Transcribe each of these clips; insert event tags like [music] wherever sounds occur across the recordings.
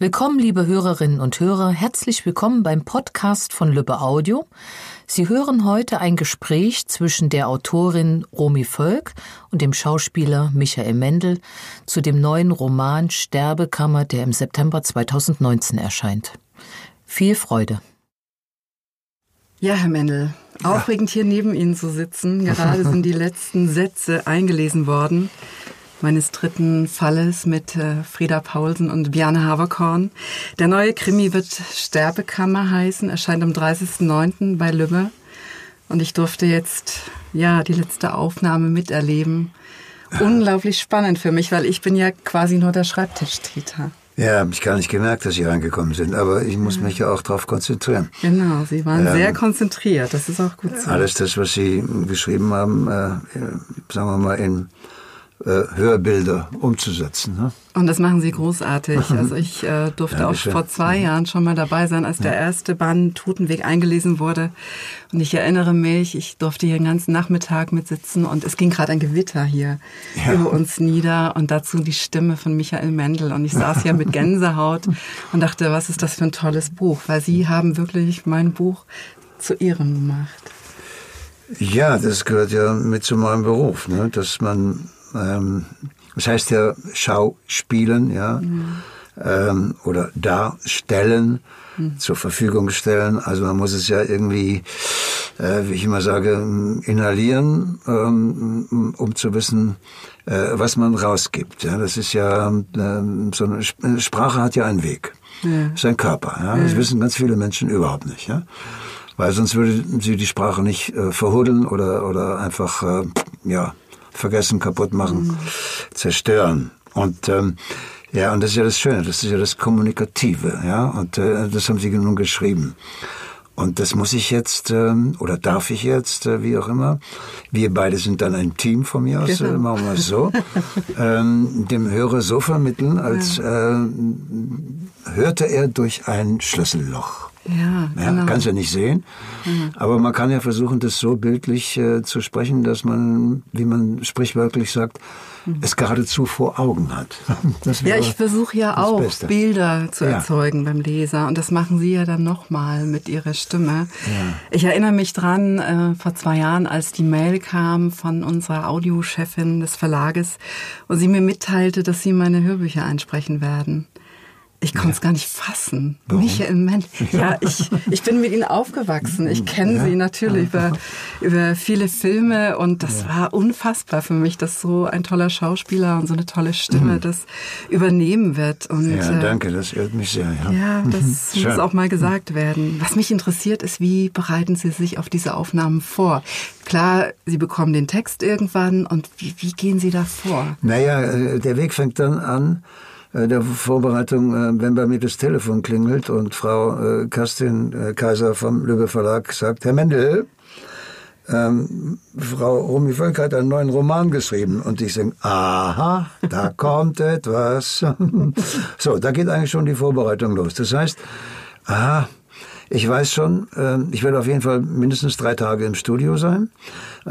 Willkommen, liebe Hörerinnen und Hörer, herzlich willkommen beim Podcast von Lübbe Audio. Sie hören heute ein Gespräch zwischen der Autorin Romy Völk und dem Schauspieler Michael Mendel zu dem neuen Roman Sterbekammer, der im September 2019 erscheint. Viel Freude. Ja, Herr Mendel, aufregend hier neben Ihnen zu sitzen. Gerade sind die [laughs] letzten Sätze eingelesen worden meines dritten Falles mit äh, Frieda Paulsen und Bjarne Haverkorn. Der neue Krimi wird Sterbekammer heißen, erscheint am 30.09. bei Lübbe. Und ich durfte jetzt, ja, die letzte Aufnahme miterleben. [laughs] Unglaublich spannend für mich, weil ich bin ja quasi nur der Schreibtischtäter. Ja, habe ich gar nicht gemerkt, dass Sie reingekommen sind, aber ich muss mich ja auch darauf konzentrieren. Genau, Sie waren ähm, sehr konzentriert, das ist auch gut so. Alles das, was Sie geschrieben haben, äh, sagen wir mal in äh, Hörbilder umzusetzen. Ne? Und das machen Sie großartig. [laughs] Also ich äh, durfte ja, auch vor zwei Jahren schon mal dabei sein, als der erste Band Totenweg eingelesen wurde. Und ich erinnere mich, ich durfte hier den ganzen Nachmittag mitsitzen und es ging gerade ein Gewitter hier ja. über uns nieder und dazu die Stimme von Michael Mendel. Und ich saß hier mit [laughs] Gänsehaut und dachte, was ist das für ein tolles Buch? Weil Sie haben wirklich mein Buch zu Ihrem gemacht. Ja, das gehört ja mit zu meinem Beruf, ne? dass man ähm, das heißt ja Schauspielen, ja, mhm. ähm, oder darstellen, mhm. zur Verfügung stellen. Also man muss es ja irgendwie, äh, wie ich immer sage, inhalieren, ähm, um zu wissen, äh, was man rausgibt. Ja, das ist ja äh, so eine Sprache hat ja einen Weg. Ja. Das ist ein Körper. Ja? Das wissen ganz viele Menschen überhaupt nicht. Ja? Weil sonst würde sie die Sprache nicht äh, verhudeln oder, oder einfach, äh, ja, vergessen, kaputt machen, mhm. zerstören. Und ähm, ja, und das ist ja das Schöne, das ist ja das Kommunikative, ja, und äh, das haben Sie nun geschrieben. Und das muss ich jetzt, ähm, oder darf ich jetzt, äh, wie auch immer. Wir beide sind dann ein Team von mir aus, genau. äh, machen wir es so. [laughs] ähm, dem Hörer so vermitteln, als ja. äh, hörte er durch ein Schlüsselloch. Ja, ja genau. Kannst ja nicht sehen. Mhm. Aber man kann ja versuchen, das so bildlich äh, zu sprechen, dass man, wie man sprichwörtlich sagt, mhm. es geradezu vor Augen hat. [laughs] ja, ich versuche ja auch Beste. Bilder zu ja. erzeugen beim Leser. Und das machen Sie ja dann nochmal mit Ihrer Stimme. Ja. Ich erinnere mich dran, äh, vor zwei Jahren, als die Mail kam von unserer Audiochefin des Verlages und sie mir mitteilte, dass Sie meine Hörbücher einsprechen werden. Ich konnte es ja. gar nicht fassen. Warum? Michael Mensch. [laughs] Ja, ich, ich bin mit ihnen aufgewachsen. Ich kenne ja. sie natürlich über, über viele Filme und das ja. war unfassbar für mich, dass so ein toller Schauspieler und so eine tolle Stimme mhm. das übernehmen wird. Und, ja, äh, danke, das ehrt mich sehr. Ja, ja das mhm. muss auch mal gesagt werden. Was mich interessiert ist, wie bereiten Sie sich auf diese Aufnahmen vor? Klar, Sie bekommen den Text irgendwann und wie, wie gehen Sie da vor? Naja, äh, der Weg fängt dann an, der Vorbereitung, äh, wenn bei mir das Telefon klingelt und Frau äh, Kerstin Kaiser vom Lübbe Verlag sagt, Herr Mendel, ähm, Frau Romy Völk hat einen neuen Roman geschrieben und ich sage, aha, da [laughs] kommt etwas. [laughs] so, da geht eigentlich schon die Vorbereitung los. Das heißt, aha, ich weiß schon, äh, ich werde auf jeden Fall mindestens drei Tage im Studio sein.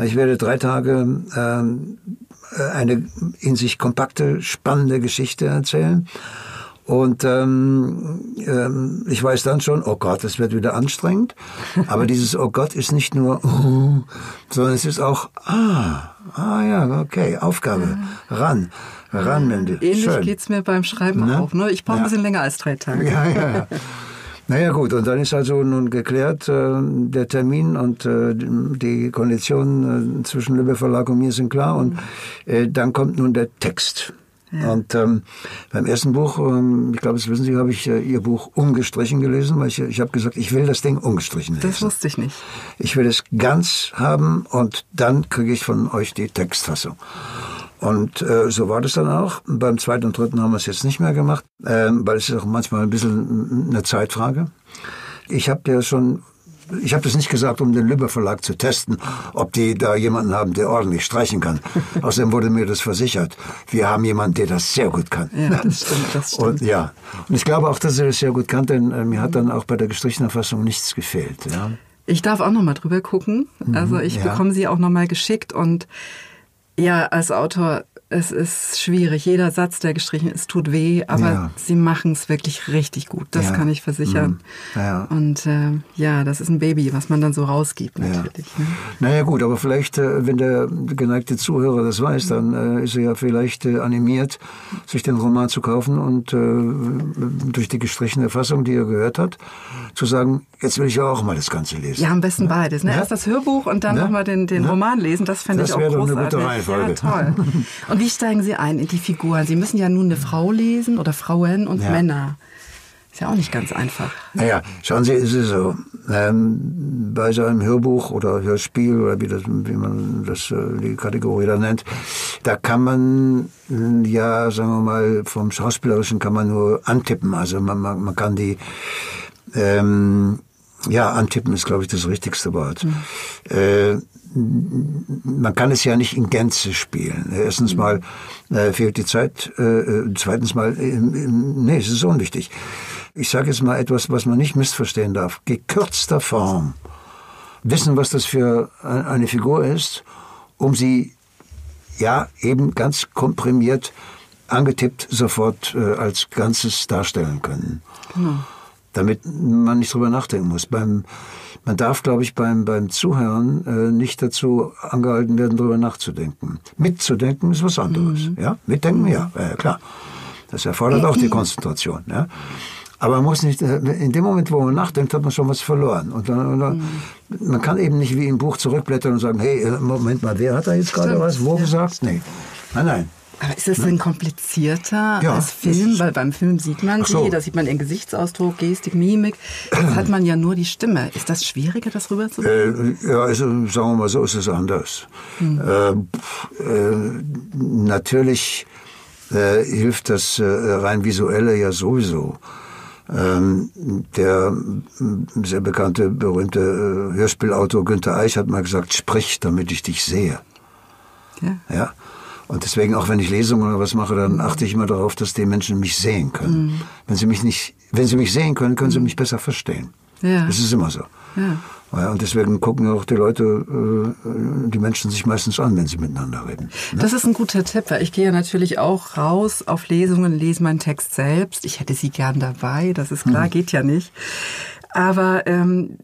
Ich werde drei Tage ähm, äh, eine in sich kompakte, spannende Geschichte erzählen. Und ähm, ähm, ich weiß dann schon, oh Gott, es wird wieder anstrengend. [laughs] Aber dieses Oh Gott ist nicht nur, oh, [laughs] sondern es ist auch, ah, ah ja, okay, Aufgabe, ran, ran, Mendel. Ähnlich Schön. geht's mir beim Schreiben ne? auch. Ne? Ich brauche ja. ein bisschen länger als drei Tage. Ja, ja, ja. [laughs] Naja gut, und dann ist also nun geklärt, äh, der Termin und äh, die Konditionen äh, zwischen Lübbe Verlag und mir sind klar und äh, dann kommt nun der Text. Ja. Und ähm, beim ersten Buch, ähm, ich glaube, das wissen Sie, habe ich äh, Ihr Buch ungestrichen gelesen, weil ich, ich habe gesagt, ich will das Ding ungestrichen lesen. Das wusste ich nicht. Ich will es ganz haben und dann kriege ich von euch die Textfassung. Und äh, so war das dann auch. Beim zweiten und dritten haben wir es jetzt nicht mehr gemacht, äh, weil es ist auch manchmal ein bisschen eine Zeitfrage. Ich habe ja schon, ich habe das nicht gesagt, um den Lübbe Verlag zu testen, ob die da jemanden haben, der ordentlich streichen kann. [laughs] Außerdem wurde mir das versichert. Wir haben jemanden, der das sehr gut kann. Ja, das stimmt, das [laughs] stimmt. Und ja, und ich glaube auch, dass er das sehr gut kann, denn äh, mir hat dann auch bei der gestrichenen Fassung nichts gefehlt. Ja. Ich darf auch noch mal drüber gucken. Also ich mhm, ja. bekomme sie auch noch mal geschickt und ja, als Autor es ist schwierig. Jeder Satz, der gestrichen ist, tut weh, aber ja. sie machen es wirklich richtig gut. Das ja. kann ich versichern. Mhm. Ja. Und äh, ja, das ist ein Baby, was man dann so rausgibt natürlich. Ne? Naja gut, aber vielleicht, äh, wenn der geneigte Zuhörer das weiß, dann äh, ist er ja vielleicht äh, animiert, sich den Roman zu kaufen und äh, durch die gestrichene Fassung, die er gehört hat, zu sagen, jetzt will ich auch mal das Ganze lesen. Ja, am besten beides. Ne? Erst das Hörbuch und dann ja? nochmal den, den Roman lesen. Das fände ich auch großartig. Das wäre eine gute Reihenfolge. Ja, toll. Und [laughs] wie steigen Sie ein in die Figuren? Sie müssen ja nun eine Frau lesen oder Frauen und ja. Männer. Ist ja auch nicht ganz einfach. Naja, schauen Sie, ist es so. Ähm, bei so einem Hörbuch oder Hörspiel oder wie, das, wie man das, äh, die Kategorie da nennt, da kann man, ja, sagen wir mal, vom Schauspielerischen kann man nur antippen. Also man, man, man kann die, ähm, ja, antippen ist, glaube ich, das richtigste Wort. Mhm. Äh, man kann es ja nicht in Gänze spielen. Erstens mhm. mal äh, fehlt die Zeit, äh, äh, zweitens mal, äh, nee, es ist unwichtig. Ich sage jetzt mal etwas, was man nicht missverstehen darf. Gekürzter Form. Wissen, was das für eine Figur ist, um sie ja eben ganz komprimiert angetippt sofort äh, als Ganzes darstellen können. Genau. Damit man nicht drüber nachdenken muss. Beim man darf, glaube ich, beim, beim Zuhören äh, nicht dazu angehalten werden, darüber nachzudenken. Mitzudenken ist was anderes. Mhm. Ja? Mitdenken, ja, äh, klar. Das erfordert auch die Konzentration. Ja? Aber man muss nicht, äh, in dem Moment, wo man nachdenkt, hat man schon was verloren. Und dann, und dann, mhm. man kann eben nicht wie im Buch zurückblättern und sagen, hey, äh, Moment mal, wer hat da jetzt gerade was, wo gesagt? Nee. Nein, nein. Aber ist es denn komplizierter ja, als Film? Weil beim Film sieht man so. sie, da sieht man ihren Gesichtsausdruck, Gestik, Mimik. Jetzt hat man ja nur die Stimme. Ist das schwieriger, das rüberzubringen? Äh, ja, also sagen wir mal so, ist es anders. Hm. Äh, äh, natürlich äh, hilft das äh, rein visuelle ja sowieso. Ähm, der sehr bekannte, berühmte äh, Hörspielautor Günther Eich hat mal gesagt, sprich, damit ich dich sehe. Ja. ja? Und deswegen, auch wenn ich Lesungen oder was mache, dann achte ich immer darauf, dass die Menschen mich sehen können. Mhm. Wenn sie mich nicht, wenn sie mich sehen können, können sie mich besser verstehen. Ja. Das ist immer so. Ja. Ja, und deswegen gucken auch die Leute, äh, die Menschen sich meistens an, wenn sie miteinander reden. Ne? Das ist ein guter Tipp. Ich gehe ja natürlich auch raus auf Lesungen, lese meinen Text selbst. Ich hätte sie gern dabei, das ist klar, hm. geht ja nicht. Aber ähm,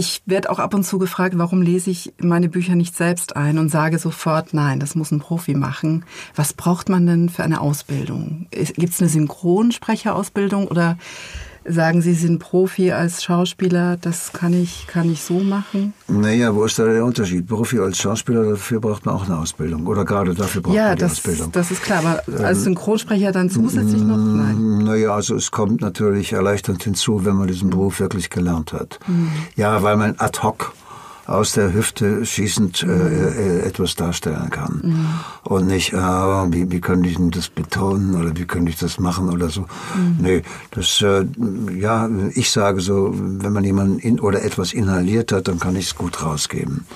ich werde auch ab und zu gefragt, warum lese ich meine Bücher nicht selbst ein und sage sofort, nein, das muss ein Profi machen. Was braucht man denn für eine Ausbildung? Gibt es eine Synchronsprecherausbildung oder sagen, Sie sind Profi als Schauspieler, das kann ich, kann ich so machen? Naja, wo ist da der Unterschied? Profi als Schauspieler, dafür braucht man auch eine Ausbildung. Oder gerade dafür braucht ja, man das, Ausbildung. das ist klar. Aber als ähm, Synchronsprecher dann zusätzlich noch? Nein. Naja, also es kommt natürlich erleichternd hinzu, wenn man diesen Beruf wirklich gelernt hat. Mhm. Ja, weil man ad hoc aus der Hüfte schießend äh, äh, etwas darstellen kann. Mhm. Und nicht, äh, wie, wie könnte ich denn das betonen oder wie könnte ich das machen oder so. Mhm. Nee, das, äh, ja, ich sage so, wenn man jemanden in, oder etwas inhaliert hat, dann kann ich es gut rausgeben.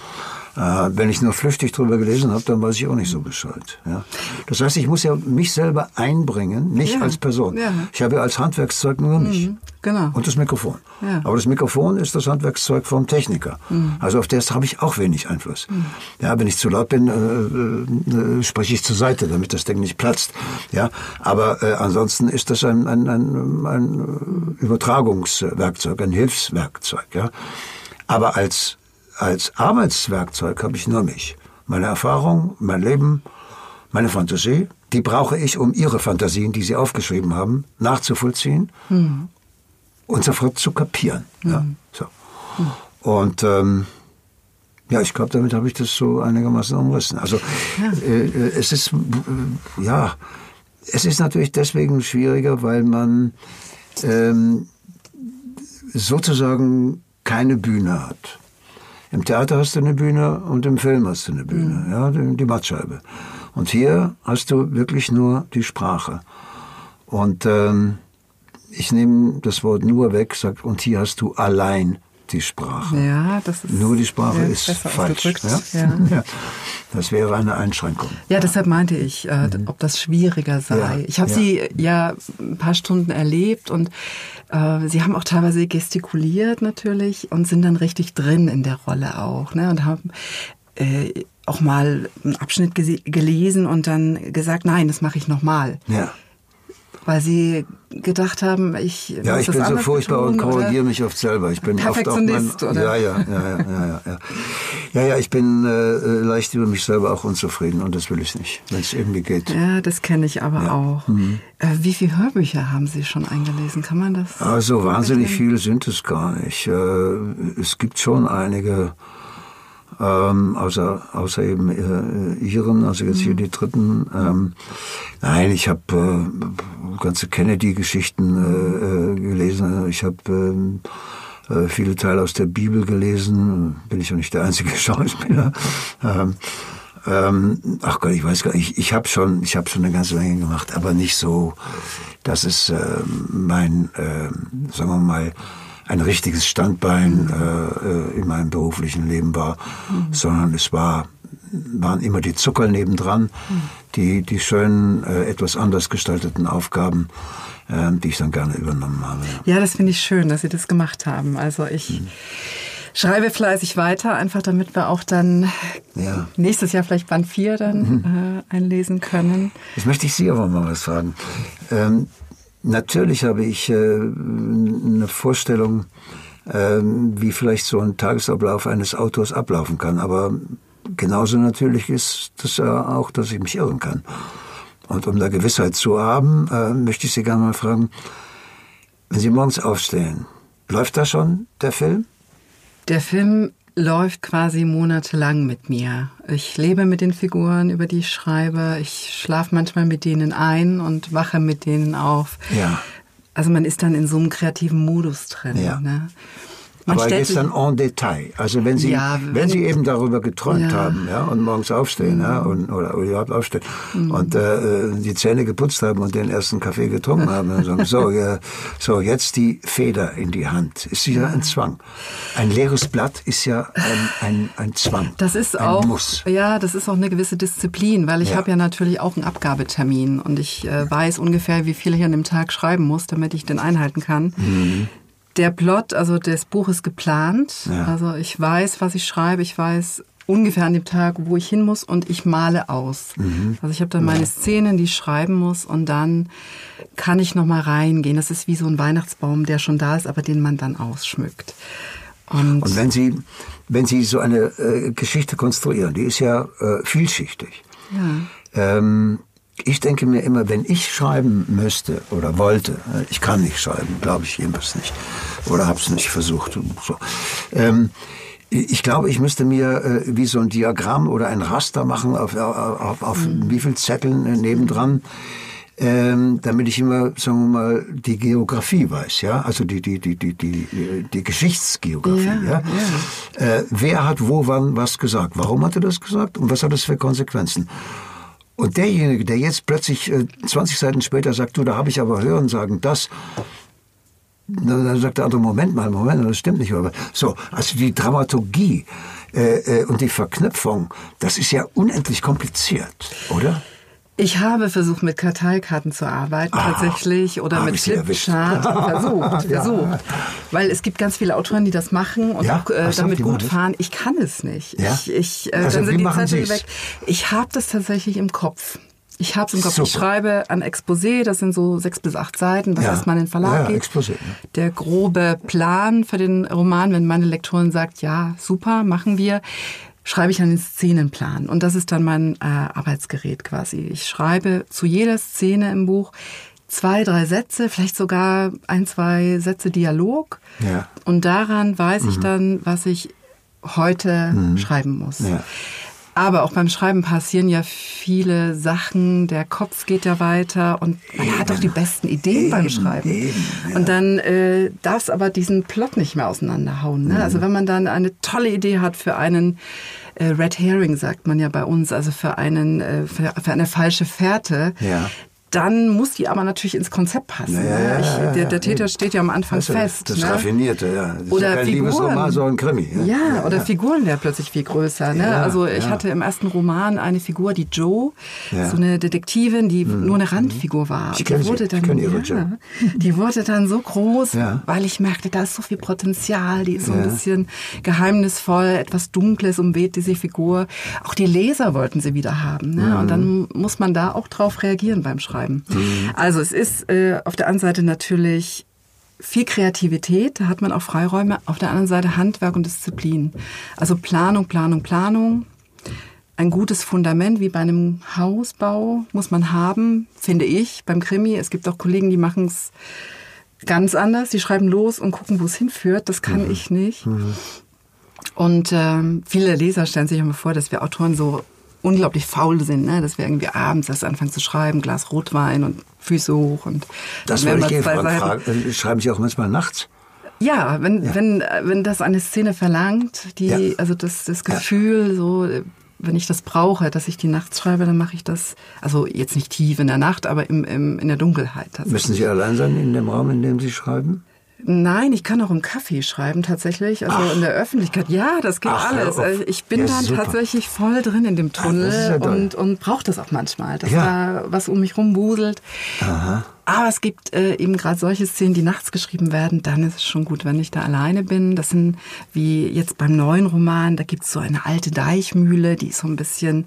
Äh, wenn ich nur flüchtig drüber gelesen habe, dann weiß ich auch nicht so Bescheid. Ja? Das heißt, ich muss ja mich selber einbringen, nicht ja. als Person. Ja. Ich habe ja als Handwerkszeug nur mich. Mhm. Genau. Und das Mikrofon. Ja. Aber das Mikrofon ist das Handwerkszeug vom Techniker. Mhm. Also auf das habe ich auch wenig Einfluss. Mhm. Ja, wenn ich zu laut bin, äh, äh, spreche ich zur Seite, damit das Ding nicht platzt. Ja, aber äh, ansonsten ist das ein, ein, ein, ein Übertragungswerkzeug, ein Hilfswerkzeug. Ja, aber als als Arbeitswerkzeug habe ich nur mich. Meine Erfahrung, mein Leben, meine Fantasie, die brauche ich, um Ihre Fantasien, die Sie aufgeschrieben haben, nachzuvollziehen mhm. und sofort zu kapieren. Mhm. Ja, so. Mhm. Und ähm, ja, ich glaube, damit habe ich das so einigermaßen umrissen. Also ja. äh, äh es ist äh, ja, es ist natürlich deswegen schwieriger, weil man ähm, sozusagen keine Bühne hat. Im Theater hast du eine Bühne und im Film hast du eine Bühne, mhm. ja, die, die Mattscheibe. Und hier hast du wirklich nur die Sprache. Und ähm, ich nehme das Wort nur weg, sag, und hier hast du allein die Sprache. Ja, das ist nur die Sprache ist falsch. Ja? Ja. [laughs] ja? Das wäre eine Einschränkung. Ja, deshalb meinte ich, äh, mhm. ob das schwieriger sei. Ich habe sie ja ein paar Stunden erlebt und äh, sie haben auch teilweise gestikuliert natürlich und sind dann richtig drin in der Rolle auch. Ne? Und haben, äh, auch mal einen Abschnitt gelesen und dann gesagt, nein, das mache ich nochmal. Ja weil sie gedacht haben, ich ja, ich bin so furchtbar und korrigiere mich oft selber. Ich bin oft auch mein, oder? Ja, ja, ja, ja, ja, ja. Ja, ja, ich bin äh, leicht über mich selber auch unzufrieden und das will ich nicht, wenn es irgendwie geht. Ja, das kenne ich aber auch. Mhm. Äh, wie viele Hörbücher haben Sie schon eingelesen? Kann man das? Also wahnsinnig viele sind es gar nicht. Äh, es gibt schon einige ähm, außer, außer eben äh, ihren, also jetzt hier mhm. die dritten. Ähm, nein, ich habe äh, ganze Kennedy-Geschichten äh, äh gelesen. Ich habe ähm, äh, viele Teile aus der Bibel gelesen. Bin ich auch nicht der einzige [laughs] Schauspieler. Ähm, ähm, ach Gott, ich weiß gar nicht. Ich, ich habe schon, ich habe schon eine ganze Menge gemacht, aber nicht so, dass es äh, mein, äh, sagen wir mal, ein richtiges Standbein äh, äh, in meinem beruflichen Leben war, mhm. sondern es war, waren immer die Zucker nebendran, mhm. die, die schönen, äh, etwas anders gestalteten Aufgaben, äh, die ich dann gerne übernommen habe. Ja, das finde ich schön, dass Sie das gemacht haben. Also ich mhm. schreibe fleißig weiter, einfach damit wir auch dann ja. nächstes Jahr vielleicht Band 4 dann mhm. äh, einlesen können. Jetzt möchte ich Sie aber mal was fragen. Ähm, Natürlich habe ich äh, eine Vorstellung, äh, wie vielleicht so ein Tagesablauf eines Autors ablaufen kann. Aber genauso natürlich ist das ja auch, dass ich mich irren kann. Und um da Gewissheit zu haben, äh, möchte ich Sie gerne mal fragen, wenn Sie morgens aufstehen, läuft da schon der Film? Der Film läuft quasi monatelang mit mir. Ich lebe mit den Figuren, über die ich schreibe. Ich schlafe manchmal mit denen ein und wache mit denen auf. Ja. Also man ist dann in so einem kreativen Modus drin. Ja. Ne? Man Aber dann en Detail. Also wenn Sie, ja, wenn, wenn, Sie eben darüber geträumt ja. haben, ja, und morgens aufstehen, mhm. ja, und, oder, oder überhaupt aufstehen, mhm. und äh, die Zähne geputzt haben und den ersten Kaffee getrunken haben, und sagen, so, [laughs] ja, so, jetzt die Feder in die Hand. Ist ja ein Zwang. Ein leeres Blatt ist ja ein, ein, ein Zwang. Das ist ein auch, Muss. ja, das ist auch eine gewisse Disziplin, weil ich ja. habe ja natürlich auch einen Abgabetermin und ich äh, weiß ungefähr, wie viel ich an dem Tag schreiben muss, damit ich den einhalten kann. Mhm. Der Plot, also das Buch ist geplant. Ja. Also ich weiß, was ich schreibe. Ich weiß ungefähr an dem Tag, wo ich hin muss und ich male aus. Mhm. Also ich habe dann meine Szenen, die ich schreiben muss und dann kann ich noch mal reingehen. Das ist wie so ein Weihnachtsbaum, der schon da ist, aber den man dann ausschmückt. Und, und wenn Sie wenn Sie so eine äh, Geschichte konstruieren, die ist ja äh, vielschichtig. Ja. Ähm, ich denke mir immer, wenn ich schreiben müsste oder wollte, äh, ich kann nicht schreiben, glaube ich jedenfalls nicht, oder habe es nicht versucht. So. Ähm, ich glaube, ich müsste mir äh, wie so ein Diagramm oder ein Raster machen auf, auf, auf mhm. wie viel Zetteln äh, nebendran, ähm, damit ich immer, sagen wir mal, die Geografie weiß, ja, also die die die die die die Geschichtsgeografie, ja. ja? ja. Äh, wer hat wo wann was gesagt? Warum hat er das gesagt und was hat das für Konsequenzen? Und derjenige, der jetzt plötzlich äh, 20 Seiten später sagt, du, da habe ich aber hören sagen, das, dann sagt der andere, Moment mal, Moment, das stimmt nicht. So, also die Dramaturgie äh, äh, und die Verknüpfung, das ist ja unendlich kompliziert, oder? Ich habe versucht, mit Karteikarten zu arbeiten, ah, tatsächlich, oder mit Flipchart. [laughs] versucht, versucht. Weil es gibt ganz viele Autoren, die das machen und ja? auch äh, damit gut fahren. Ich kann es nicht. Ja? Ich, ich, äh, also dann sind die Zettel weg. Ich habe das tatsächlich im Kopf. Ich habe es im Kopf. Super. Ich schreibe ein Exposé, das sind so sechs bis acht Seiten, was ja. erstmal in den Verlag ja, geht. Exposé, ja. Der grobe Plan für den Roman, wenn meine Lektorin sagt, ja, super, machen wir schreibe ich einen Szenenplan. Und das ist dann mein äh, Arbeitsgerät quasi. Ich schreibe zu jeder Szene im Buch zwei, drei Sätze, vielleicht sogar ein, zwei Sätze Dialog. Ja. Und daran weiß mhm. ich dann, was ich heute mhm. schreiben muss. Ja. Aber auch beim Schreiben passieren ja viele Sachen, der Kopf geht ja weiter und man eben. hat auch die besten Ideen eben, beim Schreiben. Eben, ja. Und dann äh, darf es aber diesen Plot nicht mehr auseinanderhauen. Ne? Mhm. Also wenn man dann eine tolle Idee hat für einen äh, Red Herring, sagt man ja bei uns, also für einen, äh, für, für eine falsche Fährte, ja dann muss die aber natürlich ins Konzept passen. Ja, ne? ja, ich, ja, der, der Täter steht ja am Anfang ist fest. Das ne? Raffinierte, ja. Das Oder ist kein Figuren. Liebesroman, sondern ein Krimi. Ja, oder Figuren werden plötzlich viel größer. Ne? Ja, also ich ja. hatte im ersten Roman eine Figur, die Joe, Ja. so eine Detektivin, die nur eine Randfigur war. Ich Und kenn die sie. wurde Ich dann, kenn ihre ja, Joe. die wurde dann so groß, Ja. weil ich merkte, da ist so viel Potenzial, die ist so ein Ja. bisschen geheimnisvoll, etwas Dunkles umweht diese Figur. Auch die Leser wollten sie wieder haben. Ne? Mhm. Und dann muss man da auch drauf reagieren beim Schreiben. Also es ist äh, auf der einen Seite natürlich viel Kreativität, da hat man auch Freiräume. Auf der anderen Seite Handwerk und Disziplin. Also Planung, Planung, Planung. Ein gutes Fundament wie bei einem Hausbau muss man haben, finde ich, beim Krimi. Es gibt auch Kollegen, die machen es ganz anders. Die schreiben los und gucken, wo es hinführt. Das kann ich nicht. Und ähm, viele Leser stellen sich immer vor, dass wir Autoren so unglaublich faul sind, ne? dass wir irgendwie abends erst anfangen zu schreiben, Glas Rotwein und Füße hoch und Das wollte ich fragen. Seiten- fragen. Schreiben Sie auch manchmal nachts? Ja, wenn, wenn, äh, wenn das eine Szene verlangt, die, Ja. also das, das Gefühl, so, äh, wenn ich das brauche, dass ich die nachts schreibe, dann mache ich das, also jetzt nicht tief in der Nacht, aber im, im, in der Dunkelheit tatsächlich. Müssen Sie allein sein in dem Raum, in dem Sie schreiben? Nein, ich kann auch im Kaffee schreiben tatsächlich, also in der Öffentlichkeit. Ja, das geht Ach, alles. Also Ich bin Ja, dann super. tatsächlich voll drin in dem Tunnel ja und, und brauche das auch manchmal, dass Ja. da was um mich rumwuselt. Aha. Aber es gibt äh, eben gerade solche Szenen, die nachts geschrieben werden, dann ist es schon gut, wenn ich da alleine bin. Das sind wie jetzt beim neuen Roman, da gibt's so eine alte Deichmühle, die ist so ein bisschen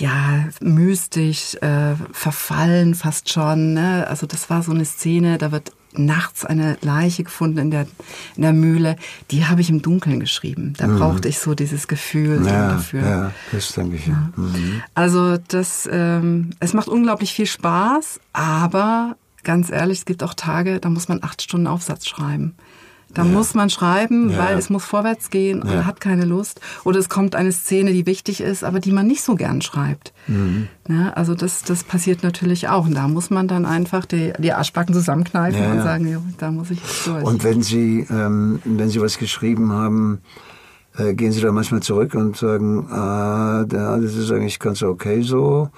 ja mystisch, äh, verfallen fast schon. Ne? Also das war so eine Szene, da wird nachts eine Leiche gefunden in der, in der Mühle. Die habe ich im Dunkeln geschrieben. Da brauchte ich so dieses Gefühl Mhm. Ja, dafür. ja, das denke ich. Ja. Mhm. Also das, ähm, es macht unglaublich viel Spaß, aber ganz ehrlich, es gibt auch Tage, da muss man acht Stunden Aufsatz schreiben. Da muss man schreiben, Ja. weil es muss vorwärts gehen und Ja. hat keine Lust. Oder es kommt eine Szene, die wichtig ist, aber die man nicht so gern schreibt. Mhm. Ja, also das, das passiert natürlich auch. Und da muss man dann einfach die, die Arschbacken zusammenkneifen Ja, und ja. sagen, jo, da muss ich jetzt durch. Und wenn Sie, ähm, wenn Sie was geschrieben haben, äh, gehen Sie da manchmal zurück und sagen, ah, da, das ist eigentlich ganz okay so,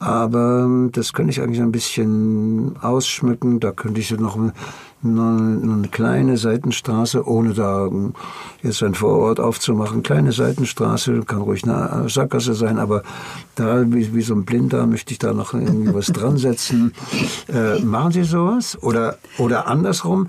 aber ähm, das könnte ich eigentlich ein bisschen ausschmücken, da könnte ich noch eine, kleine Seitenstraße, ohne da ähm, jetzt ein Vorort aufzumachen, kleine Seitenstraße, kann ruhig eine Sackgasse sein, aber da wie, wie so ein Blinder möchte ich da noch irgendwie was dran setzen. Äh, machen Sie sowas? Oder, oder andersrum,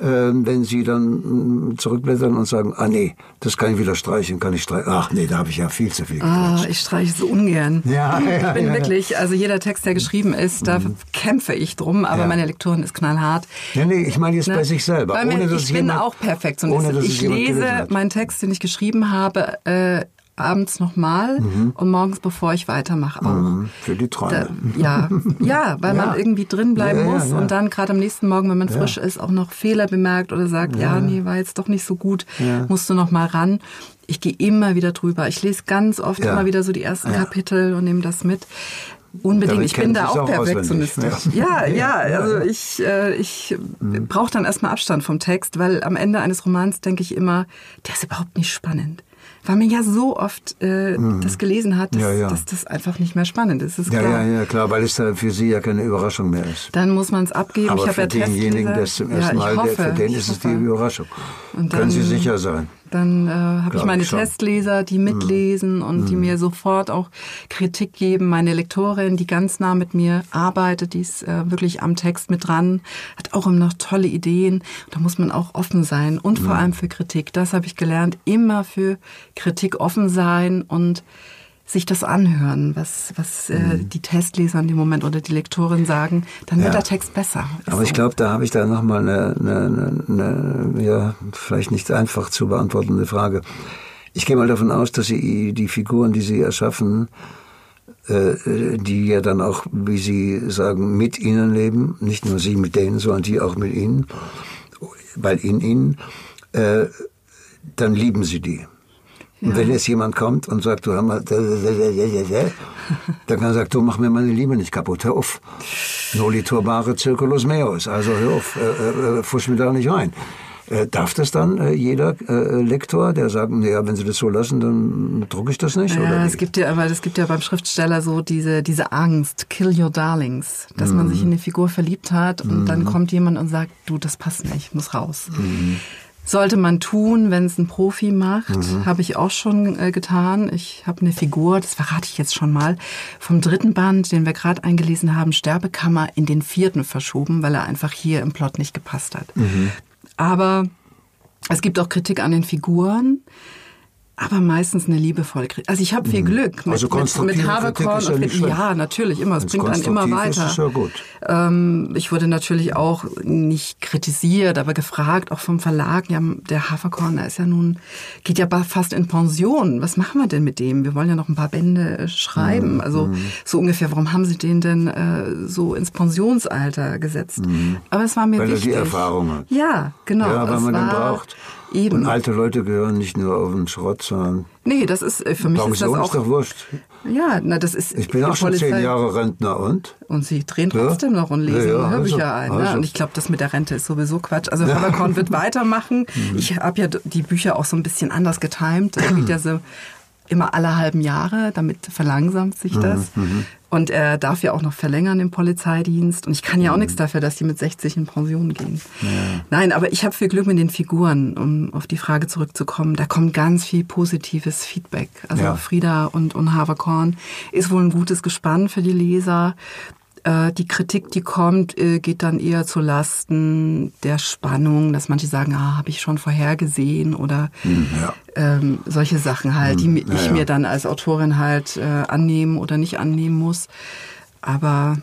wenn Sie dann mh, zurückblättern und sagen, ah nee, das kann ich wieder streichen, kann ich streichen. Ach nee, da habe ich ja viel zu viel Ah, gequatscht. ich streiche so ungern. Ja, ja, ich bin ja, wirklich, also jeder Text, der geschrieben ist, da kämpfe ich drum, aber Ja. meine Lektorin ist knallhart. Nee, nee, ich meine jetzt Ne? bei sich selber. Weil mir, ohne, dass ich es bin jemand, auch Perfektionist. ohne, dass Ich jemand gelesen lese meinen Text, den ich geschrieben habe, äh, abends nochmal und morgens, bevor ich weitermache, auch. Mhm, Für die Träume. Da, ja, ja, weil [laughs] Ja. man irgendwie drin bleiben Ja, ja, muss ja. und dann gerade am nächsten Morgen, wenn man frisch ist, auch noch Fehler bemerkt oder sagt, ja, nee, war jetzt doch nicht so gut, Ja. musst du noch mal ran. Ich gehe immer wieder drüber. Ich lese ganz oft Ja. immer wieder so die ersten Ja. Kapitel und nehme das mit. Unbedingt. Damit Ich bin da auch perfektionistisch. [laughs] Ja, ja, also ich, äh, ich Mhm. brauche dann erstmal Abstand vom Text, weil am Ende eines Romans denke ich immer, der ist überhaupt nicht spannend. Weil man ja so oft äh, das gelesen hat, dass, Mhm. Ja, ja. dass das einfach nicht mehr spannend ist. ist Ja, klar. ja, ja, klar, weil es für Sie ja keine Überraschung mehr ist. Dann muss man es abgeben. Aber ich für denjenigen, der es zum ersten Mal, der, hoffe, für den ist es die hoffe. Überraschung. Können Sie sicher sein. Dann äh, habe ich meine ich. Mhm. Testleser, die mitlesen und die mir sofort auch Kritik geben. Meine Lektorin, die ganz nah mit mir arbeitet, die ist äh, wirklich am Text mit dran, hat auch immer noch tolle Ideen. Da muss man auch offen sein und Mhm. vor allem für Kritik. Das habe ich gelernt. Immer für Kritik offen sein und sich das anhören, was, was äh, Mhm. die Testleser in dem Moment oder die Lektorin sagen, dann wird Ja. der Text besser. Ist Aber ich so. glaube, da habe ich da nochmal eine, eine, eine, eine, ja, vielleicht nicht einfach zu beantwortende Frage. Ich gehe mal davon aus, dass Sie die Figuren, die Sie erschaffen, äh, die ja dann auch, wie Sie sagen, mit Ihnen leben, nicht nur Sie mit denen, sondern die auch mit Ihnen, weil in Ihnen, äh, dann lieben Sie die. Und wenn jetzt jemand kommt und sagt, du mal, dann kann er sagen, du mach mir meine Liebe nicht kaputt, hör auf. Noli turbare circulus meus, also hör auf, äh, äh, fusch mir da nicht rein. Äh, darf das dann äh, jeder äh, Lektor, der sagt, naja, wenn Sie das so lassen, dann drucke ich das nicht? Ja, oder es gibt ja, aber es gibt ja beim Schriftsteller so diese, diese Angst, kill your darlings, dass mhm. man sich in eine Figur verliebt hat und mhm. dann kommt jemand und sagt, du, das passt nicht, muss raus. Mhm. Sollte man tun, wenn es ein Profi macht, mhm. habe ich auch schon äh, getan. Ich habe eine Figur, das verrate ich jetzt schon mal, vom dritten Band, den wir gerade eingelesen haben, Sterbekammer, in den vierten verschoben, weil er einfach hier im Plot nicht gepasst hat. Mhm. Aber es gibt auch Kritik an den Figuren. Aber meistens eine liebevolle Kritik. Also ich habe viel mhm. Glück mit, also mit, mit Haberkorn und mit, ja, natürlich immer. Es bringt einen immer weiter. Ist ja gut. Ähm, ich wurde natürlich auch nicht kritisiert, aber gefragt, auch vom Verlag. Ja, der Haferkorn, der ist ja nun geht ja fast in Pension. Was machen wir denn mit dem? Wir wollen ja noch ein paar Bände äh, schreiben. Mhm. Also mhm. so ungefähr. Warum haben Sie den denn äh, so ins Pensionsalter gesetzt? Mhm. Aber es war mir weil wichtig. Weil er die Erfahrung hat. Ja, genau. Ja, weil man den braucht. Eben. Und alte Leute gehören nicht nur auf den Schrott, sondern. Nee, das ist äh, für mich ist das auch. Ist doch wurscht. Ja, na das ist. Ich bin auch schon zehn Jahre Rentner und. Und Sie drehen trotzdem ja? noch und lesen ja, ja, Hörbücher also, ein. Ne? Also. Und ich glaube, das mit der Rente ist sowieso Quatsch. Also Haberkorn wird [laughs] weitermachen. Ich habe ja die Bücher auch so ein bisschen anders getimt. Er [clears throat] geht ja so immer alle halben Jahre, damit verlangsamt sich das. Mhm, und er darf ja auch noch verlängern im Polizeidienst. Und ich kann ja auch mhm. nichts dafür, dass die mit 60 in Pension gehen. Ja. Nein, aber ich habe viel Glück mit den Figuren, um auf die Frage zurückzukommen. Da kommt ganz viel positives Feedback. Also ja. Frieda und, und Haverkorn ist wohl ein gutes Gespann für die Leser. Äh, die Kritik, die kommt, äh, geht dann eher zu Lasten der Spannung, dass manche sagen, ah, habe ich schon vorhergesehen oder hm, ja. ähm, solche Sachen halt, die hm, ja, ich mir dann als Autorin halt äh, annehmen oder nicht annehmen muss. Aber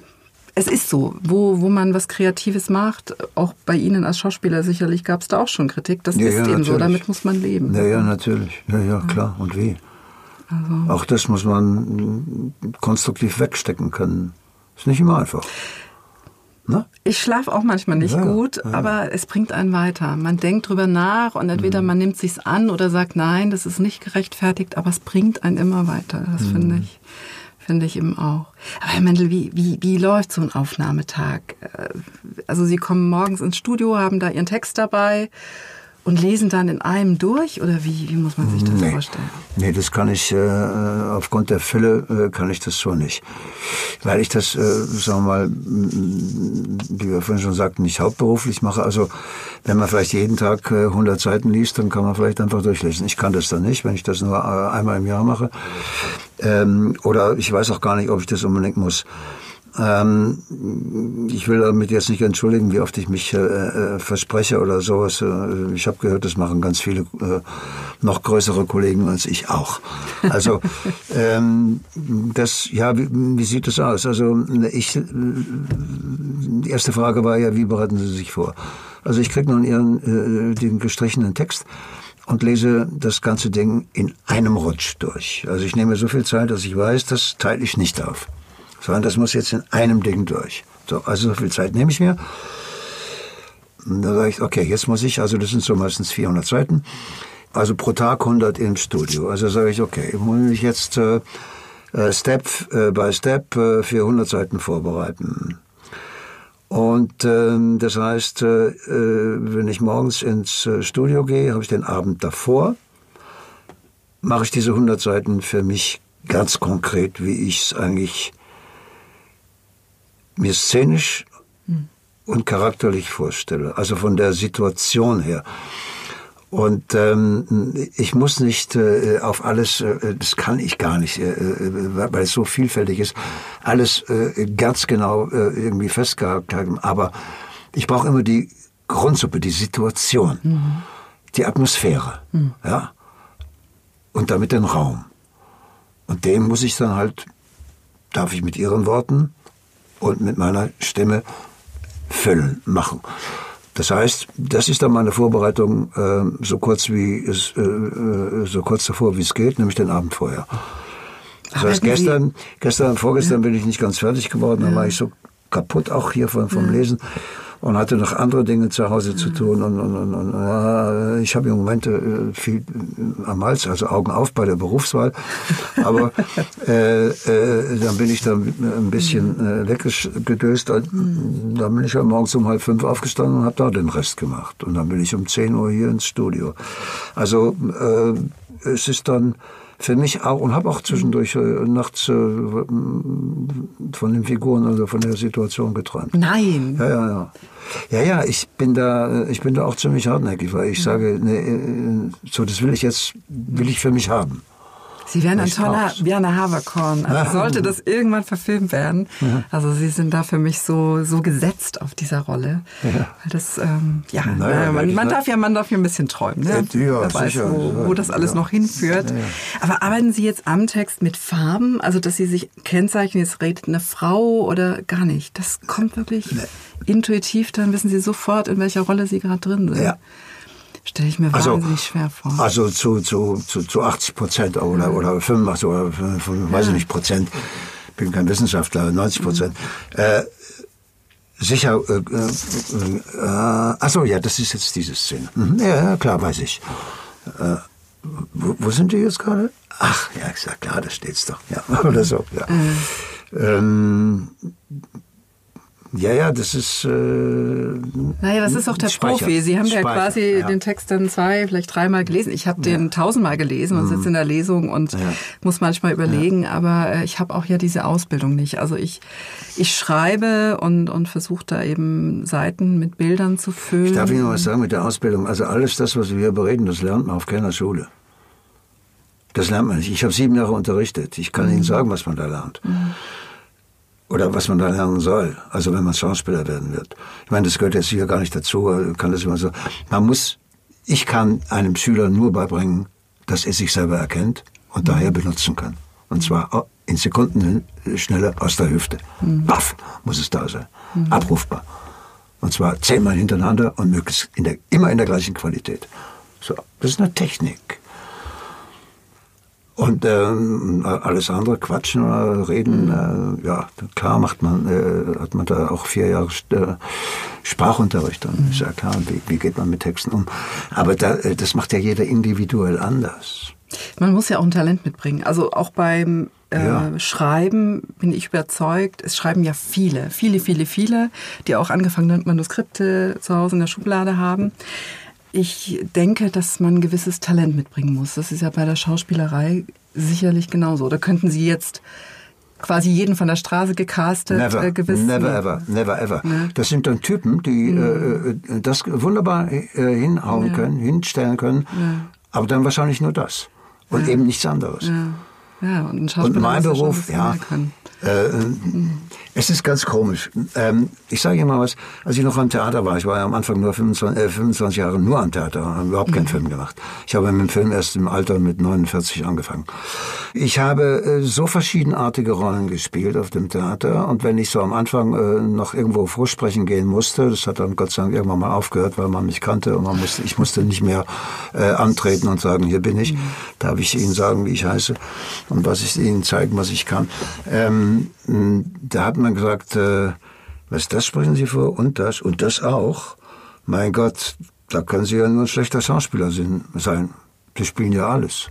es ist so, wo, wo man was Kreatives macht, auch bei Ihnen als Schauspieler sicherlich gab es da auch schon Kritik. Das ja, ist ja, eben natürlich. so, damit muss man leben. Ja, ja, natürlich. Ja, ja, klar. Und wie? Also. Auch das muss man konstruktiv wegstecken können. Ist nicht immer einfach. Ne? Ich schlafe auch manchmal nicht ja, gut, ja. aber es bringt einen weiter. Man denkt drüber nach und entweder mhm. man nimmt sich's an oder sagt, nein, das ist nicht gerechtfertigt, aber es bringt einen immer weiter. Das mhm. finde ich, finde ich eben auch. Aber Herr Mendel, wie, wie, wie läuft so ein Aufnahmetag? Äh, also Sie kommen morgens ins Studio, haben da Ihren Text dabei und lesen dann in einem durch oder wie, wie muss man sich das nee. vorstellen? Nee, das kann ich, äh, aufgrund der Fülle äh, kann ich das so nicht. Weil ich das, äh, sagen wir mal, wie wir vorhin schon sagten, nicht hauptberuflich mache. Also wenn man vielleicht jeden Tag äh, 100 Seiten liest, dann kann man vielleicht einfach durchlesen. Ich kann das dann nicht, wenn ich das nur äh, einmal im Jahr mache. Ähm, oder ich weiß auch gar nicht, ob ich das unbedingt muss. Ähm, ich will damit jetzt nicht entschuldigen, wie oft ich mich äh, äh, verspreche oder sowas. Äh, ich habe gehört, das machen ganz viele äh, noch größere Kollegen als ich auch. Also [laughs] ähm, das, ja, wie, wie sieht das aus? Also ich, die erste Frage war ja, wie bereiten Sie sich vor? Also ich kriege nun Ihren äh, den gestrichenen Text und lese das ganze Ding in einem Rutsch durch. Also ich nehme so viel Zeit, dass ich weiß, das teile ich nicht auf sondern das muss jetzt in einem Ding durch. So, also so viel Zeit nehme ich mir. Und da sage ich, okay, jetzt muss ich, also das sind so meistens 400 Seiten, also pro Tag 100 im Studio. Also sage ich, okay, muss ich jetzt äh, äh, Step äh, by Step äh, für 100 Seiten vorbereiten. Und äh, das heißt, äh, äh, wenn ich morgens ins Studio gehe, habe ich den Abend davor, mache ich diese 100 Seiten für mich ganz konkret, wie ich es eigentlich mir szenisch und charakterlich vorstelle, also von der Situation her. Und ähm, ich muss nicht äh, auf alles, äh, das kann ich gar nicht, äh, äh weil es so vielfältig ist, alles äh, ganz genau äh, irgendwie festgehalten haben. Aber ich brauche immer die Grundsuppe, die Situation, mhm. die Atmosphäre, mhm. ja, und damit den Raum. Und den muss ich dann halt, darf ich mit Ihren Worten und mit meiner Stimme füllen, machen. Das heißt, das ist dann meine Vorbereitung äh, so kurz wie es äh, äh, so kurz davor wie es geht, nämlich den Abend vorher. Das heißt, gestern, gestern, vorgestern ja. bin ich nicht ganz fertig geworden, ja. dann war ich so kaputt auch hier vom, vom. Lesen. Und hatte noch andere Dinge zu Hause zu tun. Und, und, und, und äh, ich habe im Moment äh, viel äh, am Hals, also Augen auf bei der Berufswahl. Aber äh, äh, dann bin ich da ein bisschen äh, weggedöst. Dann bin ich ja morgens um halb fünf aufgestanden und habe da den Rest gemacht. Und dann bin ich um 10 Uhr hier ins Studio. Also äh, es ist dann für mich auch und habe auch zwischendurch äh, nachts äh, von den Figuren oder von der Situation geträumt. Nein. Ja, ja, ja. Ja, ja, ich bin da, ich bin da auch ziemlich hartnäckig, weil ich sage, nee, äh, so das will ich jetzt, will ich für mich haben. Sie wären ein toller Werner Haberkorn. Also sollte das irgendwann verfilmt werden. Ja. Also Sie sind da für mich so, so gesetzt auf dieser Rolle. Ja. Das, ähm, ja, naja, man, man darf ja, man darf ja ein bisschen träumen. Ne? Ja, Wer weiß, sicher. wo, wo das alles noch hinführt. Aber arbeiten Sie jetzt am Text mit Farben? Also, dass Sie sich kennzeichnen, jetzt redet eine Frau oder gar nicht? Das kommt wirklich nee. intuitiv, dann wissen Sie sofort, in welcher Rolle Sie gerade drin sind. Ja. Stelle ich mir also, wahnsinnig schwer vor. Also zu, zu, zu, zu 80 Prozent oder, oder 85 oder 5, weiß ich nicht Prozent. bin kein Wissenschaftler, 90 Prozent. Mhm. Äh, sicher, äh, äh, äh, achso, ja, das ist jetzt diese Szene. Mhm, ja, klar, weiß ich. Äh, wo, wo, sind die jetzt gerade? Ach, ja, ich sag klar, da steht's doch. Ja, [laughs] oder so. Ja. Mhm. Ähm, ja, ja, das ist. Äh, naja, das ist auch der Speicher. Profi. Sie haben Speicher, ja quasi ja. den Text dann zwei, vielleicht dreimal gelesen. Ich habe den tausendmal gelesen und mhm. sitze in der Lesung und ja. muss manchmal überlegen, aber äh, ich habe auch ja diese Ausbildung nicht. Also ich, ich schreibe und, und versuche da eben Seiten mit Bildern zu füllen. Ich darf Ihnen noch was sagen mit der Ausbildung. Also alles das, was wir hier bereden, das lernt man auf keiner Schule. Das lernt man nicht. Ich habe sieben Jahre unterrichtet. Ich kann mhm. Ihnen sagen, was man da lernt. Mhm oder was man da lernen soll, also wenn man Schauspieler werden wird. Ich meine, das gehört jetzt hier gar nicht dazu, kann das immer so. Man muss, ich kann einem Schüler nur beibringen, dass er sich selber erkennt und mhm. daher benutzen kann. Und zwar in Sekunden schneller aus der Hüfte. Mhm. Baff muss es da sein. Mhm. Abrufbar. Und zwar zehnmal hintereinander und möglichst in der, immer in der gleichen Qualität. So, das ist eine Technik. Und ähm, alles andere, quatschen oder reden, mhm. äh, ja, klar macht man, äh, hat man da auch vier Jahre äh, Sprachunterricht, dann mhm. ist ja klar, wie, wie, geht man mit Texten um. Aber da, äh, das macht ja jeder individuell anders. Man muss ja auch ein Talent mitbringen. Also auch beim äh, ja. Schreiben bin ich überzeugt, es schreiben ja viele, viele, viele, viele, die auch angefangene Manuskripte zu Hause in der Schublade haben. Ich denke, dass man ein gewisses Talent mitbringen muss. Das ist ja bei der Schauspielerei sicherlich genauso. Da könnten Sie jetzt quasi jeden von der Straße gecastet. Never, äh, gewiss, never ever, never ever. Ne? Das sind dann Typen, die mhm. äh, das wunderbar äh, hinhauen ja. können, hinstellen können, ja. aber dann wahrscheinlich nur das und ja. eben nichts anderes. Ja, und, und mein Beruf, ja, äh, es ist ganz komisch. Ähm, ich sage Ihnen mal was, als ich noch am Theater war, ich war ja am Anfang nur 25, äh, 25 Jahre nur am Theater, habe überhaupt keinen mhm. Film gemacht. Ich habe mit dem Film erst im Alter mit 49 angefangen. Ich habe äh, so verschiedenartige Rollen gespielt auf dem Theater und wenn ich so am Anfang äh, noch irgendwo vorsprechen gehen musste, das hat dann Gott sei Dank irgendwann mal aufgehört, weil man mich kannte und man musste, ich musste nicht mehr äh, antreten und sagen, hier bin ich. Mhm. Darf ich Ihnen sagen, wie ich heiße und was ich Ihnen zeigen, was ich kann. Ähm, da hat man gesagt, äh, was das sprechen Sie vor und das und das auch. Mein Gott, da können Sie ja nur ein schlechter Schauspieler sein. Sie spielen ja alles.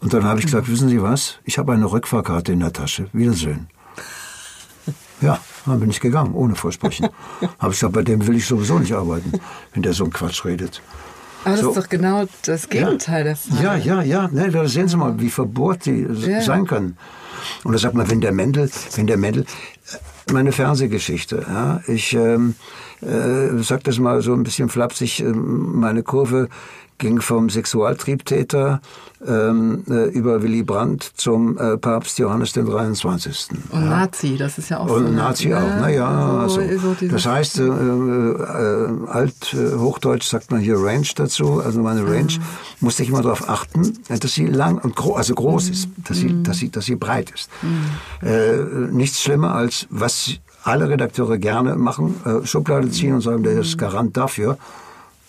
Und dann habe ich gesagt, wissen Sie was? Ich habe eine Rückfahrkarte in der Tasche. Wiedersehen. [laughs] Ja, dann bin ich gegangen, ohne Vorsprechen. habe ich gesagt, bei dem will ich sowieso nicht arbeiten, wenn der so einen Quatsch redet. Aber das so. ist doch genau das Gegenteil ja. der Fall. Ja, ja, ja. Ne, da sehen Sie mal, wie verbohrt die ja. sein können. Und da sagt man, wenn der Mendel, wenn der Mendel, äh, meine Fernsehgeschichte, ja, ich ähm, äh, sag das mal so ein bisschen flapsig, äh, meine Kurve ging vom Sexualtriebtäter ähm, äh, über Willy Brandt zum äh, Papst Johannes den 23. Und ja. Nazi, das ist ja auch Und so Nazi auch, naja. So, also, so das heißt, äh, äh, alt äh, Hochdeutsch sagt man hier Range dazu, also meine Range, mhm. musste ich immer darauf achten, dass sie lang und gro also groß mhm. ist, dass, sie, dass, sie, dass sie breit ist. Mhm. Nichts schlimmer als, was alle Redakteure gerne machen, äh, Schublade ziehen und sagen, der ist Garant dafür,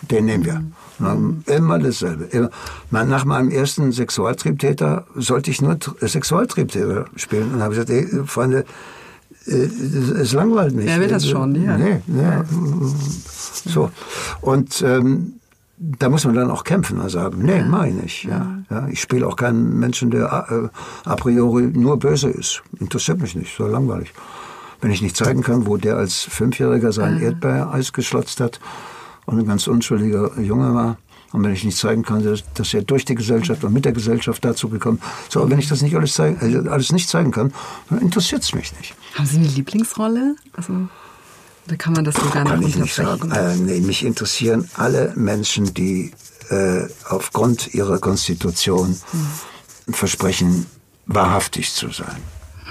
den nehmen wir. Mhm. Immer dasselbe. Nach meinem ersten Sexualtriebtäter sollte ich nur Sexualtriebtäter spielen. Und habe gesagt, ey, Freunde, es langweilt mich. Er will das schon, ja. Nee, nee. So. Und ähm, da muss man dann auch kämpfen und sagen, nee, meine ich. Ja. Ja, ich spiele auch keinen Menschen, der äh, a priori nur böse ist. Interessiert mich nicht, so langweilig. Wenn ich nicht zeigen kann, wo der als Fünfjähriger sein Erdbeereis geschlotzt hat und ein ganz unschuldiger Junge war, und wenn ich nicht zeigen kann, dass, er durch die Gesellschaft und mit der Gesellschaft dazu gekommen so, wenn ich das nicht alles, zeig, äh, alles nicht zeigen kann, dann interessiert es mich nicht. Haben Sie eine Lieblingsrolle? Also da kann man das so gar nicht nicht sagen. Äh, nee, mich interessieren alle Menschen, die äh, aufgrund ihrer Konstitution hm. versprechen, wahrhaftig zu sein.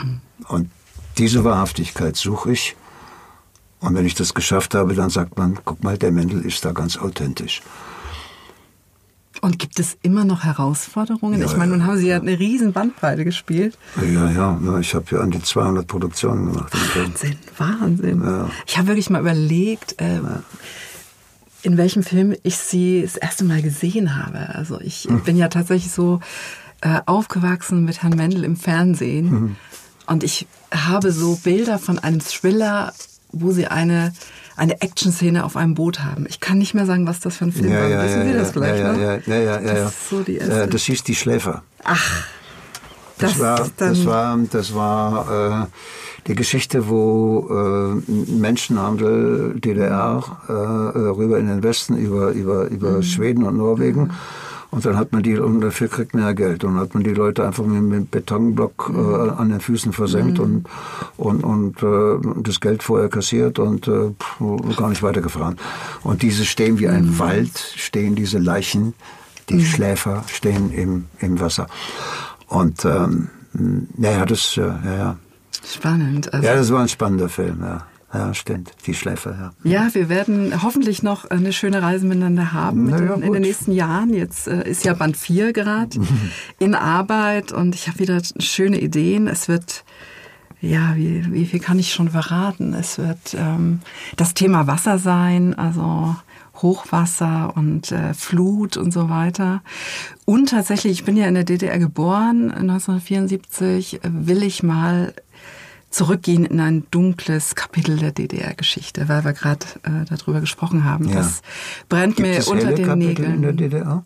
Hm. Und diese Wahrhaftigkeit suche ich. Und wenn ich das geschafft habe, dann sagt man, guck mal, der Mendel ist da ganz authentisch. Und gibt es immer noch Herausforderungen? Ja, ich meine, nun haben Sie ja eine riesen Bandbreite gespielt. Ja, ja, ich habe ja an die 200 Produktionen gemacht. Wahnsinn, Wahnsinn. Ja. Ich habe wirklich mal überlegt, äh, in welchem Film ich Sie das erste Mal gesehen habe. Also ich hm. bin ja tatsächlich so äh, aufgewachsen mit Herrn Mendel im Fernsehen. Hm. Und ich habe so Bilder von einem Thriller, wo Sie eine eine Action-Szene auf einem Boot haben. Ich kann nicht mehr sagen, was das für ein Film ja, war. Ja, Wissen ja, Sie das vielleicht ja, noch? Ja, ja, ja. ja, Das, ist so die erste. das hieß Die Schläfer. Ach. Das, das war, das war, das war äh, die Geschichte, wo äh, Menschenhandel DDR äh, rüber in den Westen über, über, über mhm. Schweden und Norwegen. Mhm und dann hat man die, und dafür kriegt man ja Geld. Und dann hat man die Leute einfach mit einem Betonblock äh, mhm. an den Füßen versenkt mhm. und, und, und äh, das Geld vorher kassiert und äh, gar nicht weitergefahren. Und diese stehen wie ein mhm. Wald, stehen diese Leichen, die mhm. Schläfer stehen im, im Wasser. Und ähm, ja, das, ja, ja. Spannend. Also ja, das war ein spannender Film, ja. Ja, stimmt. Die Schläfer, ja. Ja, wir werden hoffentlich noch eine schöne Reise miteinander haben ja, in, in, den nächsten Jahren. Jetzt äh, ist ja Band 4 gerade [laughs] in Arbeit und ich habe wieder schöne Ideen. Es wird, ja, wie, wie viel kann ich schon verraten? Es wird ähm, das Thema Wasser sein, also Hochwasser und äh, Flut und so weiter. Und tatsächlich, ich bin ja in der DDR geboren, 1974, will ich mal zurückgehen in ein dunkles Kapitel der DDR-Geschichte, weil wir gerade äh, darüber gesprochen haben. Ja. Das brennt Gibt mir unter den Kapitel Nägeln. in der DDR?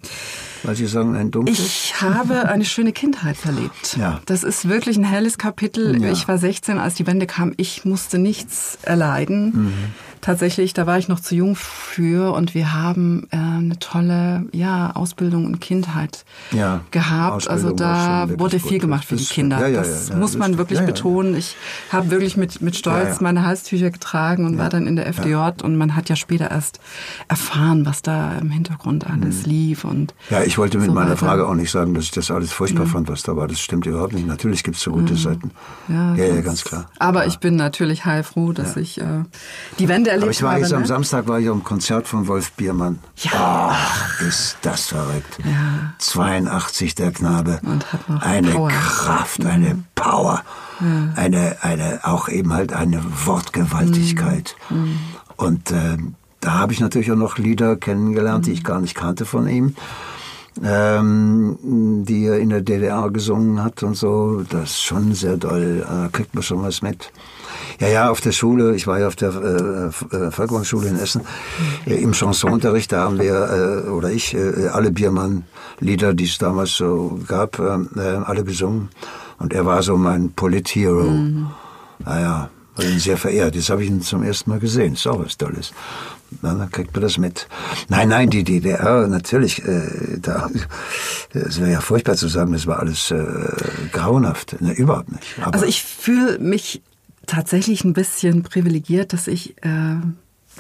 Weil Sie sagen, ein dunkles? Ich habe eine schöne Kindheit verlebt. Ja. Das ist wirklich ein helles Kapitel. Ja. Ich war 16, als die Wende kam. Ich musste nichts erleiden. Mhm tatsächlich, da war ich noch zu jung für und wir haben äh, eine tolle ja, Ausbildung und Kindheit ja, gehabt. also da wurde viel gemacht für die Kinder. Ja, ja, das muss man wirklich betonen. Ich habe wirklich mit, mit Stolz meine Halstücher getragen und war dann in der FDJ und man hat ja später erst erfahren, was da im Hintergrund alles mhm. lief. Und ja, ich wollte mit so meiner Frage auch nicht sagen, dass ich das alles furchtbar mhm. fand, was da war. Das stimmt überhaupt nicht. Natürlich gibt es so gute mhm. Seiten. Ja, ja, ganz klar. Aber ich bin natürlich heilfroh, dass ich äh, die Wende erlebt Aber ich war habe, jetzt ne? am Samstag war ich am Konzert von Wolf Biermann. Ja. Ach, ist das verrückt. Ja. 82 der Knabe. Und hat noch eine Power. Kraft, eine mhm. Power. Ja. Eine, eine, auch eben halt eine Wortgewaltigkeit. Mhm. mhm. Und äh, da habe ich natürlich auch noch Lieder kennengelernt, die ich gar nicht kannte von ihm. Ähm, die er in der DDR gesungen hat und so, das ist schon sehr doll, da kriegt man schon was mit. Ja, ja, auf der Schule, ich war ja auf der äh, äh Volksschule in Essen, äh, im Chansonunterricht, da haben wir, äh, oder ich, äh, alle Biermann-Lieder, die es damals so gab, äh, äh, alle besungen. Und er war so mein Polit-Hero. Mhm. Naja, war ihn sehr verehrt. Jetzt habe ich ihn zum ersten Mal gesehen. Ist auch was Tolles. Na, dann kriegt man das mit. Nein, nein, die DDR, natürlich, äh, da, es wäre ja furchtbar zu sagen, das war alles äh, grauenhaft. Ne, überhaupt nicht. Aber also ich fühle mich tatsächlich ein bisschen privilegiert, dass ich äh,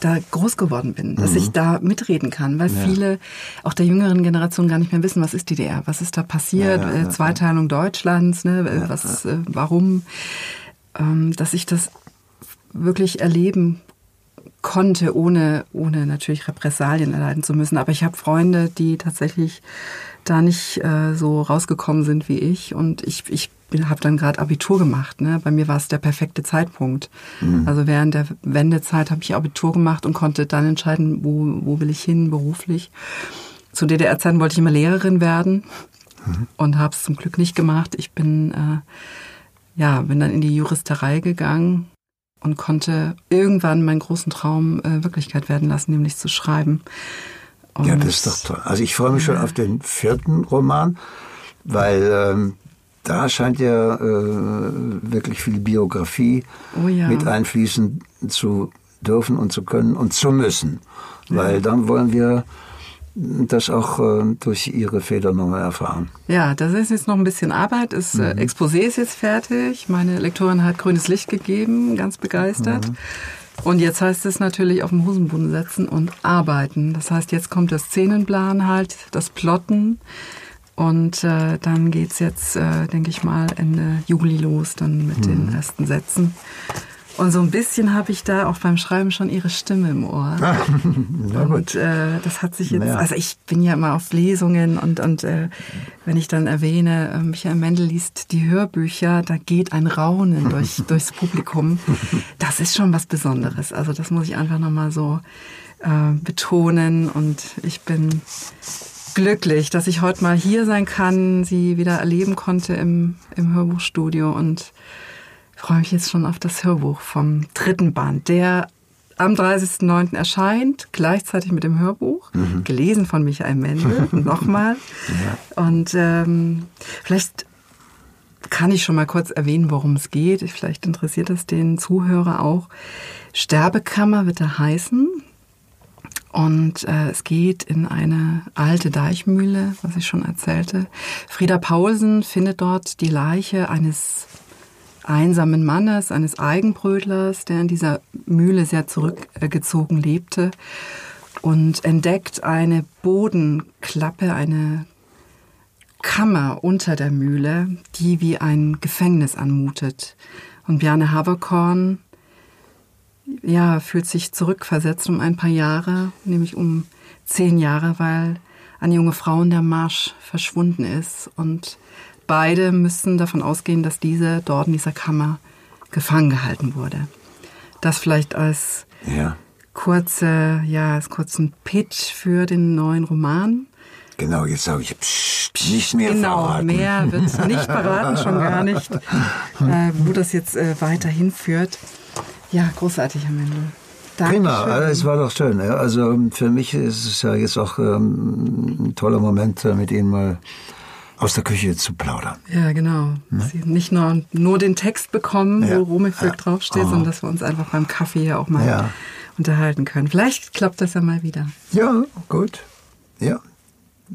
da groß geworden bin, dass mhm. ich da mitreden kann, weil ja. viele auch der jüngeren Generation gar nicht mehr wissen, was ist DDR, was ist da passiert, ja, ja, äh, Zweiteilung Deutschlands, ne, was, äh, warum, ähm, dass ich das wirklich erleben konnte, ohne, ohne natürlich Repressalien erleiden zu müssen. Aber ich habe Freunde, die tatsächlich da nicht äh, so rausgekommen sind wie ich. Und ich, ich habe dann gerade Abitur gemacht. Ne? Bei mir war es der perfekte Zeitpunkt. Mhm. Also während der Wendezeit habe ich Abitur gemacht und konnte dann entscheiden, wo, wo will ich hin beruflich. Zu DDR-Zeiten wollte ich immer Lehrerin werden mhm. und habe es zum Glück nicht gemacht. Ich bin, äh, ja, bin dann in die Juristerei gegangen und konnte irgendwann meinen großen Traum äh, Wirklichkeit werden lassen, nämlich zu schreiben. Und ja, das ist doch toll. Also ich freue mich schon auf den vierten Roman, weil ähm, da scheint ja äh, wirklich viel Biografie oh ja. mit einfließen zu dürfen und zu können und zu müssen. Weil dann wollen wir das auch äh, durch Ihre Feder nochmal erfahren. Ja, das ist jetzt noch ein bisschen Arbeit. Das äh, mhm. Exposé ist jetzt fertig. Meine Lektorin hat grünes Licht gegeben, ganz begeistert. Mhm. Und jetzt heißt es natürlich auf den Hosenboden setzen und arbeiten. Das heißt, jetzt kommt das Szenenplan halt, das Plotten. Und äh, dann geht's jetzt, äh, denke ich mal, Ende Juli los, dann mit mhm. den ersten Sätzen. Und so ein bisschen habe ich da auch beim Schreiben schon ihre Stimme im Ohr. Ah, [laughs] na gut. Und äh, das hat sich jetzt, ja. also ich bin ja immer auf Lesungen und, und äh, wenn ich dann erwähne, äh, Michael Mendel liest die Hörbücher, da geht ein Raunen durch, [laughs] durchs Publikum. Das ist schon was Besonderes. Also das muss ich einfach nochmal so äh, betonen und ich bin glücklich, dass ich heute mal hier sein kann, sie wieder erleben konnte im, im Hörbuchstudio und freue mich jetzt schon auf das Hörbuch vom dritten Band, der am 30.09. erscheint, gleichzeitig mit dem Hörbuch, mhm. gelesen von Michael Mendel, [laughs] nochmal. Ja. Und ähm, vielleicht kann ich schon mal kurz erwähnen, worum es geht. Vielleicht interessiert das den Zuhörer auch. Sterbekammer wird er heißen. Und äh, es geht in eine alte Deichmühle, was ich schon erzählte. Frieda Paulsen findet dort die Leiche eines einsamen Mannes, eines Eigenbrötlers, der in dieser Mühle sehr zurückgezogen lebte und entdeckt eine Bodenklappe, eine Kammer unter der Mühle, die wie ein Gefängnis anmutet. Und Bjarne Haverkorn ja, fühlt sich zurückversetzt um ein paar Jahre, nämlich um zehn Jahre, weil eine junge Frau in der Marsch verschwunden ist und beide müssen davon ausgehen, dass diese dort in dieser Kammer gefangen gehalten wurde. Das vielleicht als ja. kurze, ja, als kurzen Pitch für den neuen Roman. Genau, jetzt sage ich pssst, nicht mehr genau, verraten. mehr wird nicht verraten, schon gar nicht, [laughs] äh, wo das jetzt äh, weiterhin führt. Ja, großartig, Herr Mendel. Prima, es war doch schön. Also für mich ist es ja jetzt auch ähm, ein toller Moment, äh, mit Ihnen mal aus der Küche zu plaudern. Ja, genau. Ne? Sie nicht nur, nur den Text bekommen, ja. wo Romefilk ja. draufsteht, oh. sondern dass wir uns einfach beim Kaffee hier auch mal ja. unterhalten können. Vielleicht klappt das ja mal wieder. Ja, gut. Ja,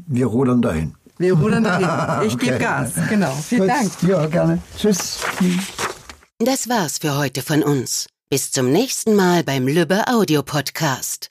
wir rudern dahin. Wir rudern dahin. Ich [laughs] okay. gebe Gas. Genau. Vielen gut. Dank. Ja, gerne. Tschüss. Das war's für heute von uns. Bis zum nächsten Mal beim Lübbe Audio Podcast.